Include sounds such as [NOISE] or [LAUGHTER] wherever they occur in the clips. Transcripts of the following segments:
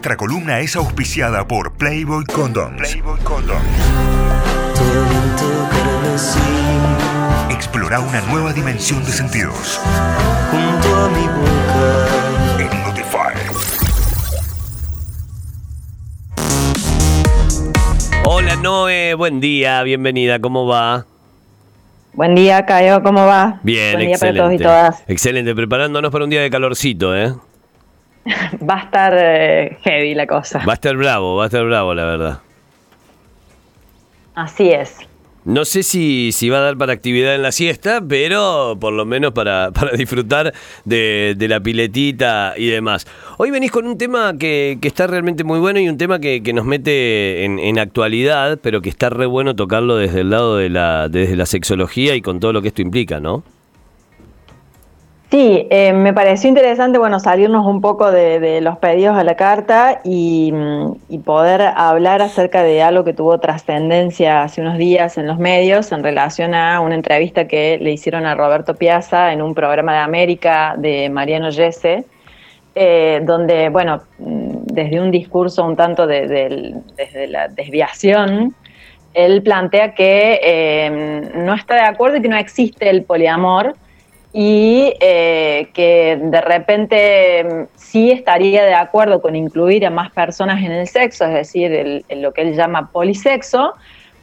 Nuestra columna es auspiciada por Playboy Condoms. Playboy Condoms. Explora una nueva dimensión de sentidos. junto a mi boca. En Notify. Hola Noé, buen día, bienvenida, ¿cómo va? Buen día, Caio, ¿cómo va? Bien, Buen día excelente. para todos y todas. Excelente, preparándonos para un día de calorcito, ¿eh? [LAUGHS] Va a estar eh, heavy la cosa. Va a estar bravo, va a estar bravo, la verdad. Así es. No sé si, si va a dar para actividad en la siesta, pero por lo menos para, [LAUGHS] para disfrutar de, de la piletita y demás. Hoy venís con un tema que, que está realmente muy bueno y un tema que, que nos mete en, en actualidad, pero que está re bueno tocarlo desde el lado de la, desde la sexología y con todo lo que esto implica, ¿no? Sí, eh, me pareció interesante, bueno, salirnos un poco de, los pedidos a la carta y, mm, y poder hablar acerca de algo que tuvo trascendencia hace unos días en los medios en relación a una entrevista que le hicieron a Roberto Piazza en un programa de América de Mariano Yese, eh, donde, bueno, mm, desde un discurso un tanto de, desde la desviación, él plantea que eh, no está de acuerdo y que no existe el poliamor y eh, que de repente mm, sí estaría de acuerdo con incluir a más personas en el sexo, es decir, el- lo que él llama polisexo,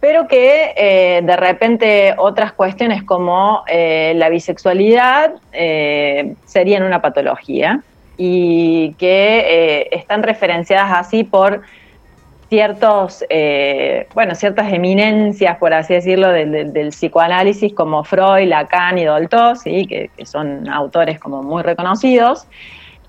pero que eh, de repente otras cuestiones como eh, la bisexualidad serían una patología y que están referenciadas así por ciertos, eh, bueno, ciertas eminencias, por así decirlo, del, del- del psicoanálisis como Freud, Lacan y Dolto, ¿sí? que, que son autores como muy reconocidos,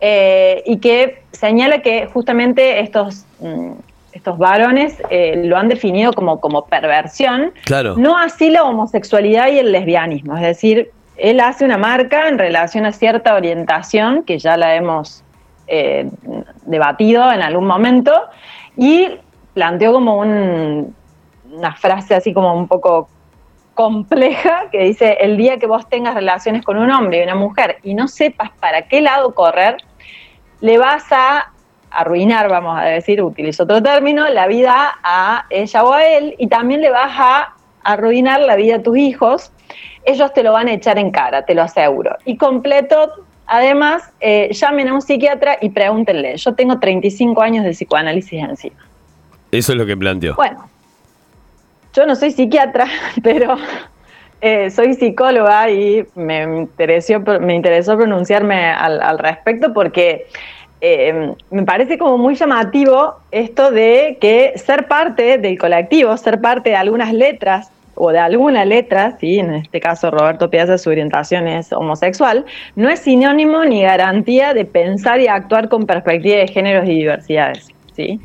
eh, y que señala que justamente estos, mm, estos varones eh, lo han definido como, como perversión, Claro. no así la homosexualidad y el lesbianismo, es decir, él hace una marca en relación a cierta orientación que ya la hemos debatido en algún momento y planteó como un- una frase así como un poco compleja que dice, el día que vos tengas relaciones con un hombre y una mujer y no sepas para qué lado correr, le vas a arruinar, vamos a decir, utilizo otro término, la vida a ella o a él y también le vas a arruinar la vida a tus hijos. Ellos te lo van a echar en cara, te lo aseguro. Y completo, además, eh, llamen a un psiquiatra y pregúntenle. Yo tengo 35 años de psicoanálisis encima. Eso es lo que planteó. Bueno, yo no soy psiquiatra, [LAUGHS] pero eh, soy psicóloga y me interesó, me interesó pronunciarme al, al respecto porque eh, me parece como muy llamativo esto de que ser parte del colectivo, ser parte de algunas letras o de alguna letra, ¿sí? en este caso Roberto Piazza su orientación es homosexual, no es sinónimo ni garantía de pensar y actuar con perspectiva de géneros y diversidades. ¿Sí?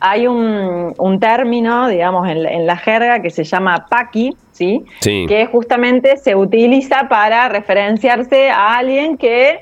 Hay un, un término, digamos, en la, en la jerga que se llama paqui, ¿sí? Sí. que justamente se utiliza para referenciarse a alguien que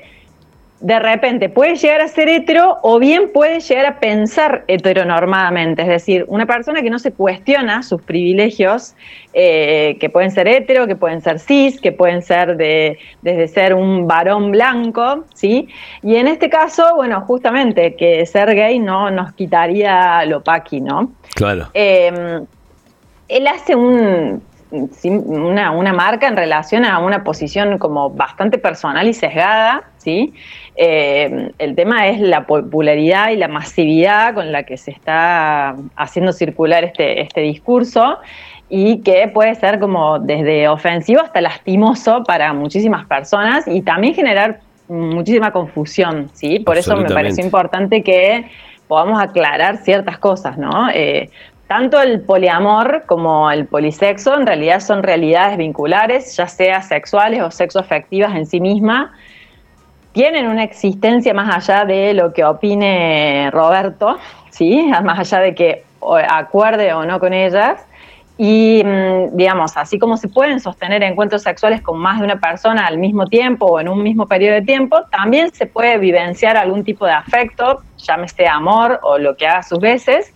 de repente puede llegar a ser hetero o bien puede llegar a pensar heteronormadamente, es decir, una persona que no se cuestiona sus privilegios, eh, que pueden ser hetero, que pueden ser cis, que pueden ser de, desde ser un varón blanco, ¿sí? Y en este caso, bueno, justamente que ser gay no nos quitaría lo paqui, ¿no? Claro. Eh, él hace un, una, una marca en relación a una posición como bastante personal y sesgada, ¿sí? Eh, el tema es la popularidad y la masividad con la que se está haciendo circular este, este discurso y que puede ser como desde ofensivo hasta lastimoso para muchísimas personas y también generar muchísima confusión, ¿sí? Por eso me pareció importante que podamos aclarar ciertas cosas, ¿no? Eh, tanto el poliamor como el polisexo en realidad son realidades vinculares, ya sea sexuales o sexoafectivas en sí misma, tienen una existencia más allá de lo que opine Roberto, ¿sí? [LAUGHS] más allá de que acuerde o no con ellas. Y, mm, digamos, así como se pueden sostener encuentros sexuales con más de una persona al mismo tiempo o en un mismo periodo de tiempo, también se puede vivenciar algún tipo de afecto, llámese amor o lo que haga sus veces,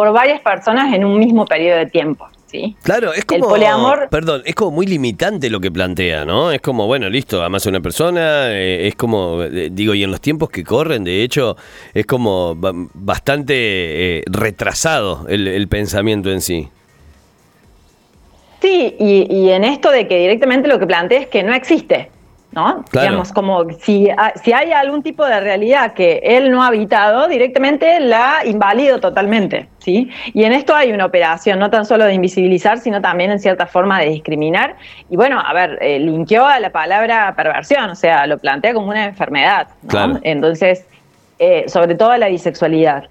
por varias personas en un mismo periodo de tiempo. ¿sí? Claro, es como. El poliamor- Perdón, es como muy limitante lo que plantea, ¿no? Es como, bueno, listo, amas a una persona, eh, es como, eh, digo, y en los tiempos que corren, de hecho, es como ba- bastante eh, retrasado el, el pensamiento en sí. Sí, y, y en esto de que directamente lo que plantea es que no existe, ¿no? Claro. Digamos, como si, ha- si hay algún tipo de realidad que él no ha habitado, directamente la invalido totalmente, ¿sí? Y en esto hay una operación, no tan solo de invisibilizar, sino también en cierta forma de discriminar. Y bueno, a ver, eh, linkeó a la palabra perversión, o sea, lo plantea como una enfermedad, ¿no? Claro. Entonces, eh, sobre todo la bisexualidad.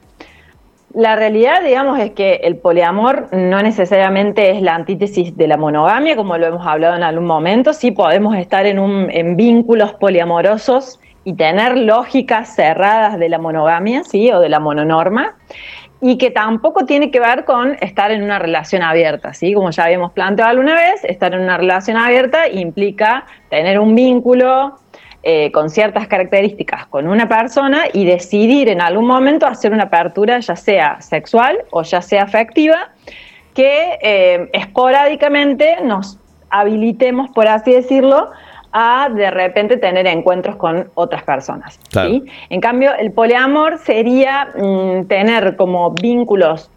La realidad, digamos, es que el poliamor no necesariamente es la antítesis de la monogamia, como lo hemos hablado en algún momento. Sí podemos estar en, un, en vínculos poliamorosos y tener lógicas cerradas de la monogamia, ¿sí? O de la mononorma. Y que tampoco tiene que ver con estar en una relación abierta, ¿sí? Como ya habíamos planteado alguna vez, estar en una relación abierta implica tener un vínculo, eh, con ciertas características con una persona y decidir en algún momento hacer una apertura, ya sea sexual o ya sea afectiva, que eh, esporádicamente nos habilitemos, por así decirlo, a de repente tener encuentros con otras personas. Claro. ¿sí? En cambio, el poliamor sería mm, tener como vínculos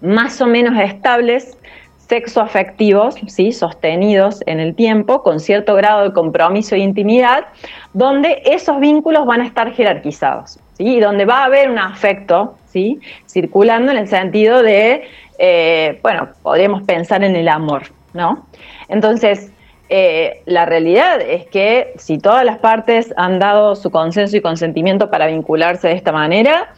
más o menos estables, sexoafectivos, ¿sí? sostenidos en el tiempo, con cierto grado de compromiso e intimidad, donde esos vínculos van a estar jerarquizados, ¿sí? y donde va a haber un afecto ¿sí? circulando en el sentido de, eh, bueno, podríamos pensar en el amor, ¿no? Entonces, eh, la realidad es que si todas las partes han dado su consenso y consentimiento para vincularse de esta manera,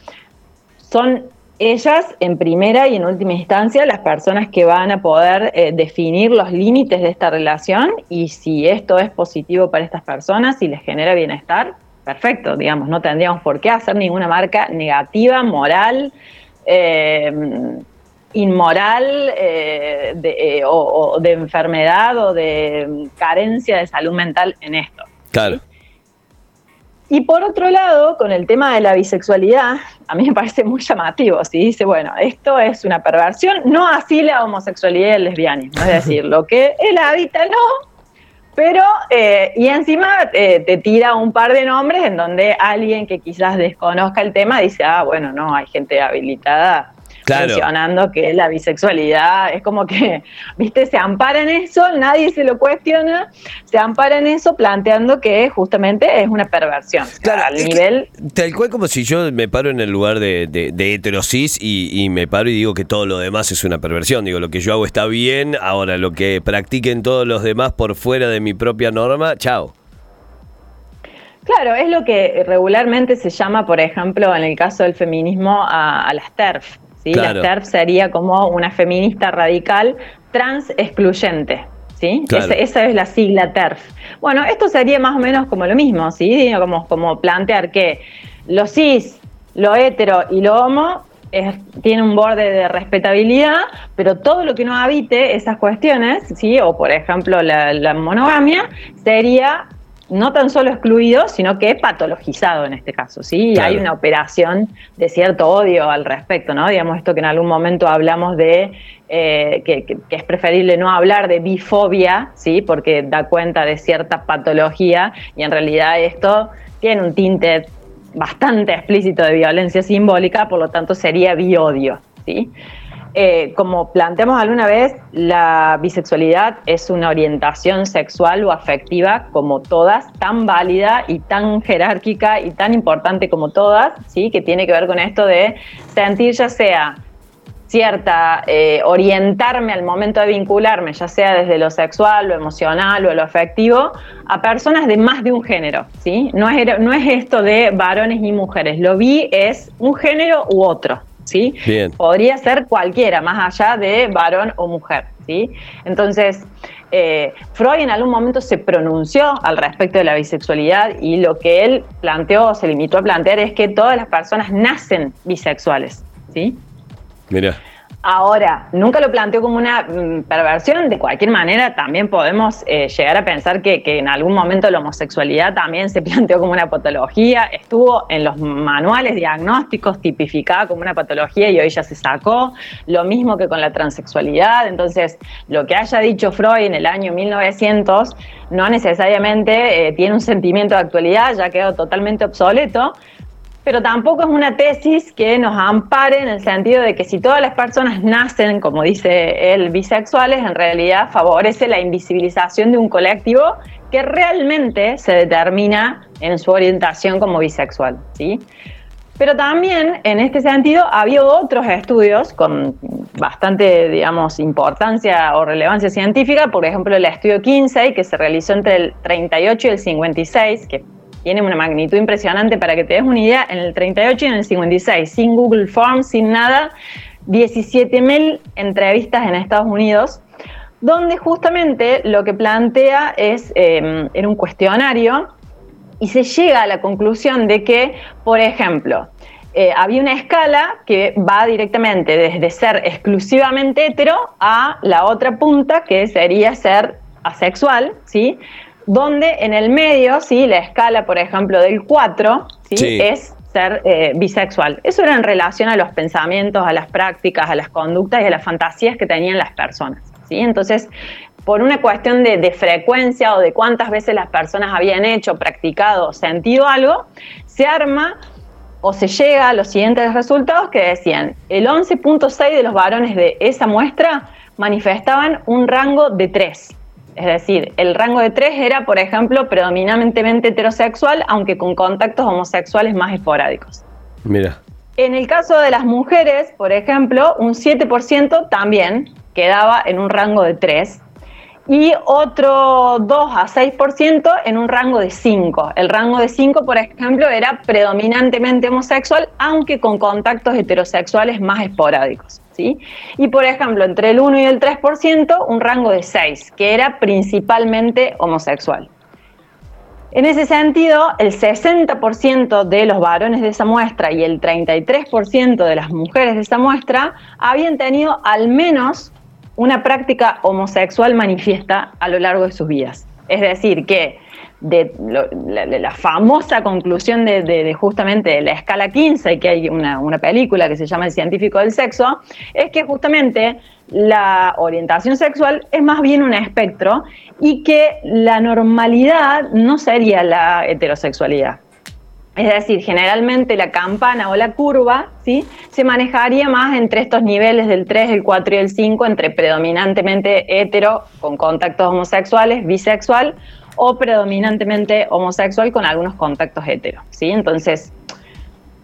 son ellas en primera y en última instancia las personas que van a poder eh, definir los límites de esta relación y si esto es positivo para estas personas y les genera bienestar, perfecto, digamos, no tendríamos por qué hacer ninguna marca negativa, moral, eh, inmoral eh, de, eh, o, de enfermedad o de carencia de salud mental en esto. Claro. Y por otro lado, con el tema de la bisexualidad, a mí me parece muy llamativo. Si dice, bueno, esto es una perversión, no así la homosexualidad y el lesbianismo. Es decir, lo que él habita, no. Pero, eh, y encima eh, te tira un par de nombres en donde alguien que quizás desconozca el tema dice, ah, bueno, no, hay gente habilitada Claro. mencionando que la bisexualidad es como que, viste, se ampara en eso, nadie se lo cuestiona, se ampara en eso planteando que justamente es una perversión. Claro, al que nivel tal cual como si yo me paro en el lugar de, de, de heterosis y, y me paro y digo que todo lo demás es una perversión. Digo, lo que yo hago está bien, ahora lo que practiquen todos los demás por fuera de mi propia norma, chao. Claro, es lo que regularmente se llama, por ejemplo, en el caso del feminismo, a, a las TERF. ¿Sí? Claro. Las TERF sería como una feminista radical trans excluyente. ¿sí? Claro. Esa es la sigla TERF. Bueno, esto sería más o menos como lo mismo, ¿sí? Como, como plantear que lo cis, lo hetero y lo homo es- tiene un borde de respetabilidad, pero todo lo que no habite esas cuestiones, ¿sí? o por ejemplo la, la monogamia, sería no tan solo excluido, sino que patologizado en este caso, ¿sí? Claro. hay una operación de cierto odio al respecto, ¿no? Digamos esto que en algún momento hablamos de eh, que, que- que es preferible no hablar de bifobia, ¿sí? Porque da cuenta de cierta patología y en realidad esto tiene un tinte bastante explícito de violencia simbólica, por lo tanto sería biodio, ¿sí? Eh, como planteamos alguna vez, la bisexualidad es una orientación sexual o afectiva como todas, tan válida y tan jerárquica y tan importante como todas, ¿sí? que tiene que ver con esto de sentir ya sea cierta, eh, orientarme al momento de vincularme, ya sea desde lo sexual, lo emocional o lo afectivo, a personas de más de un género, ¿sí? No es, no es esto de varones y mujeres, lo vi es un género u otro, ¿sí? Bien. Podría ser cualquiera, más allá de varón o mujer, ¿sí? Entonces, eh, Freud en algún momento se pronunció al respecto de la bisexualidad y lo que él planteó, se limitó a plantear, es que todas las personas nacen bisexuales, ¿sí? Mira. Ahora, nunca lo planteo como una mm, perversión, de cualquier manera también podemos eh, llegar a pensar que, en algún momento la homosexualidad también se planteó como una patología, estuvo en los manuales diagnósticos tipificada como una patología y hoy ya se sacó, lo mismo que con la transexualidad, entonces lo que haya dicho Freud en el año 1900 no necesariamente eh, tiene un sentimiento de actualidad, ya quedó totalmente obsoleto, pero tampoco es una tesis que nos ampare en el sentido de que si todas las personas nacen, como dice él, bisexuales, en realidad favorece la invisibilización de un colectivo que realmente se determina en su orientación como bisexual, ¿sí? Pero también en este sentido había otros estudios con bastante, digamos, importancia o relevancia científica, por ejemplo el estudio Kinsey que se realizó entre el 38 y el 56, que tiene una magnitud impresionante para que te des una idea, en el 38 y en el 56, sin Google Forms, sin nada, 17.000 entrevistas en Estados Unidos, donde justamente lo que plantea es, eh, en un cuestionario, y se llega a la conclusión de que, por ejemplo, eh, había una escala que va directamente desde ser exclusivamente hetero a la otra punta, que sería ser asexual, ¿sí? Donde en el medio, ¿sí? la escala, por ejemplo, del 4, ¿sí? es ser eh, bisexual. Eso era en relación a los pensamientos, a las prácticas, a las conductas y a las fantasías que tenían las personas. ¿sí? Entonces, por una cuestión de, de, frecuencia o de cuántas veces las personas habían hecho, practicado, sentido algo, se arma o se llega a los siguientes resultados que decían, el 11.6 de los varones de esa muestra manifestaban un rango de 3. Es decir, el rango de tres era, por ejemplo, predominantemente heterosexual, aunque con contactos homosexuales más esporádicos. Mira. En el caso de las mujeres, por ejemplo, un 7% también quedaba en un rango de 3 y otro 2 a 6% en un rango de 5. El rango de 5, por ejemplo, era predominantemente homosexual, aunque con contactos heterosexuales más esporádicos. Y por ejemplo, entre el 1 y el 3%, un rango de 6, que era principalmente homosexual. En ese sentido, el 60% de los varones de esa muestra y el 33% de las mujeres de esa muestra habían tenido al menos una práctica homosexual manifiesta a lo largo de sus vidas. Es decir, que de la, famosa conclusión de, justamente la escala 15, y que hay una, película que se llama El científico del sexo, es que justamente la orientación sexual es más bien un espectro y que la normalidad no sería la heterosexualidad. Es decir, generalmente la campana o la curva ¿sí? se manejaría más entre estos niveles del 3, el 4 y el 5, entre predominantemente hetero con contactos homosexuales, bisexual, o predominantemente homosexual con algunos contactos heteros, ¿sí? Entonces,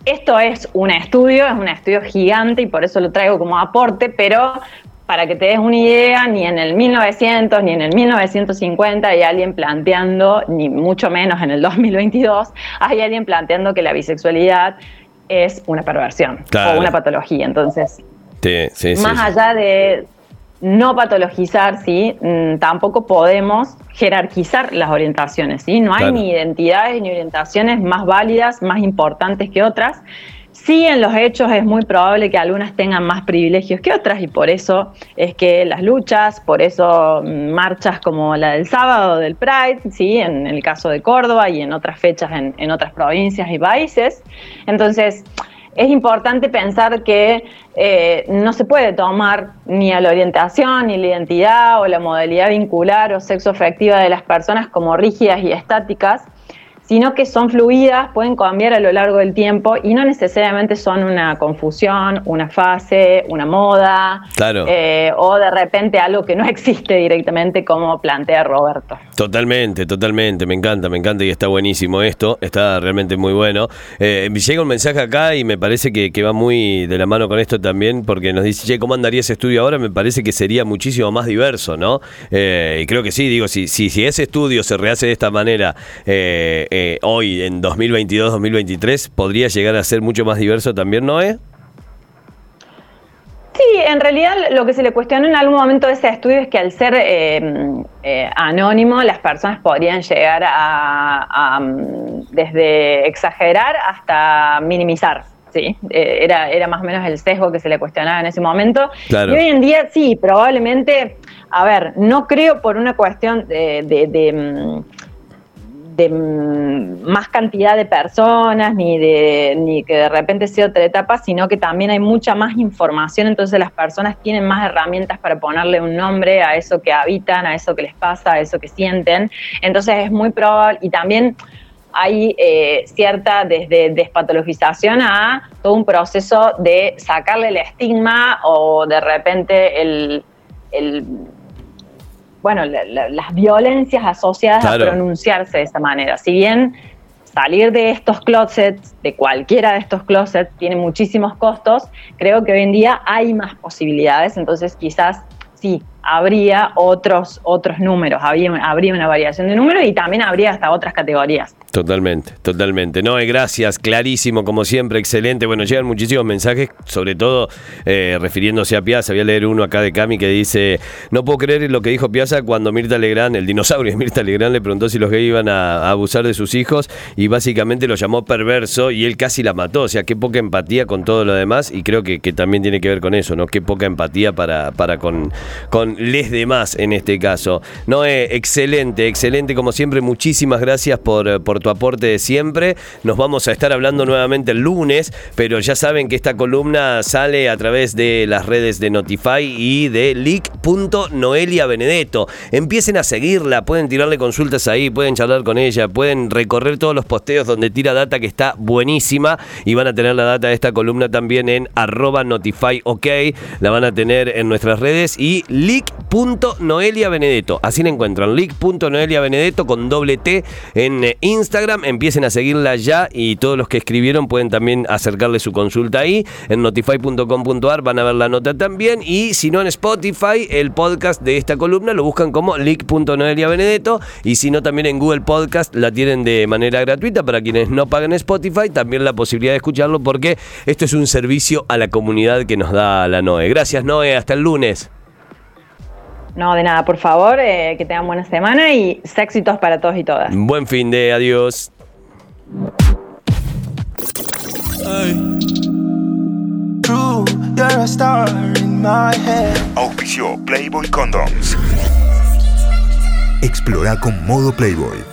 esto es un estudio, es un estudio gigante y por eso lo traigo como aporte, pero para que te des una idea, ni en el 1900 ni en el 1950 hay alguien planteando, ni mucho menos en el 2022, hay alguien planteando que la bisexualidad es una perversión o una patología. Entonces, más allá de, no patologizar, ¿sí? Mm, tampoco podemos jerarquizar las orientaciones, ¿sí? No hay ni identidades ni orientaciones más válidas, más importantes que otras. Sí, en los hechos es muy probable que algunas tengan más privilegios que otras y por eso es que las luchas, por eso mm, marchas como la del sábado del Pride, ¿sí? en el caso de Córdoba y en otras fechas en, en otras provincias y países. Entonces, es importante pensar que eh, no se puede tomar ni a la orientación, ni la identidad o la modalidad vincular o sexo afectiva de las personas como rígidas y estáticas, sino que son fluidas, pueden cambiar a lo largo del tiempo y no necesariamente son una confusión, una fase, una moda, eh, o de repente algo que no [LAUGHS] existe directamente como plantea Roberto. Totalmente, totalmente, me encanta, me encanta y está buenísimo esto, está realmente muy bueno. Eh, llega un mensaje acá y me parece que, va muy de la mano con esto también, porque nos dice, che, ¿cómo andaría ese estudio ahora? Me parece que sería muchísimo más diverso, ¿no? Eh, y creo que sí, digo, si, si, si ese estudio se rehace de esta manera, eh, eh, hoy, en 2022-2023, podría llegar a ser mucho más diverso también, ¿no es? Sí, en realidad lo que se le cuestionó en algún momento de ese estudio es que al ser eh, eh, anónimo las personas podrían llegar a, desde exagerar hasta minimizar, sí, eh, era, era más o menos el sesgo que se le cuestionaba en ese momento. Claro. Y hoy en día sí, probablemente, a ver, no creo por una cuestión de, de- de, mm, de, mm, más cantidad de personas, ni de ni que de repente sea otra etapa, sino que también hay mucha más información, entonces las personas tienen más herramientas para ponerle un nombre a eso que habitan, a eso que les pasa, a eso que sienten. Entonces es muy probable, y también hay eh, cierta desde despatologización a todo un proceso de sacarle el estigma o de repente el, el bueno, la- la- las violencias asociadas Claro. a pronunciarse de esa manera. Si bien salir de estos closets, de cualquiera de estos closets, tiene muchísimos costos, creo que hoy en día hay más posibilidades, entonces quizás sí, habría otros, otros números, habría, habría una variación de números y también habría hasta otras categorías. Totalmente, totalmente. No, eh, gracias, clarísimo, como siempre, excelente. Bueno, llegan muchísimos mensajes, sobre todo eh, refiriéndose a Piazza. Voy a leer uno acá de Cami que dice: No puedo creer lo que dijo Piazza cuando Mirta Legrand, el dinosaurio de Mirta Legrand, le preguntó si los gays iban a, abusar de sus hijos y básicamente lo llamó perverso y él casi la mató. O sea, qué poca empatía con todo lo demás y creo que, que también tiene que ver con eso, ¿no? Qué poca empatía para, para con, con les demás en este caso. No, eh, excelente, excelente, como siempre. Muchísimas gracias por, eh, por tu aporte de siempre. Nos vamos a estar hablando nuevamente el lunes, pero ya saben que esta columna sale a través de las redes de Notify y de leak.noelia Benedetto. Empiecen a seguirla, pueden tirarle consultas ahí, pueden charlar con ella, pueden recorrer todos los posteos donde tira data que está buenísima y van a tener la data de esta columna también en arroba notify ok, la van a tener en nuestras redes y leak.noelia Benedetto, así la encuentran, leak.noelia Benedetto con doble T en eh, Instagram, empiecen a seguirla ya y todos los que escribieron pueden también acercarle su consulta ahí, en notify.com.ar van a ver la nota también. Y si no en Spotify, el podcast de esta columna lo buscan como leak.noelia Benedetto. Y si no también en Google Podcast la tienen de manera gratuita para quienes no paguen Spotify, también la posibilidad de escucharlo porque esto es un servicio a la comunidad que nos da la Noe. Gracias Noe, hasta el lunes. No, de nada, por favor, eh, que tengan buena semana y éxitos para todos y todas. Buen fin de adiós. True, you're a star in my head. Auspició Playboy Condoms. Explora con modo Playboy.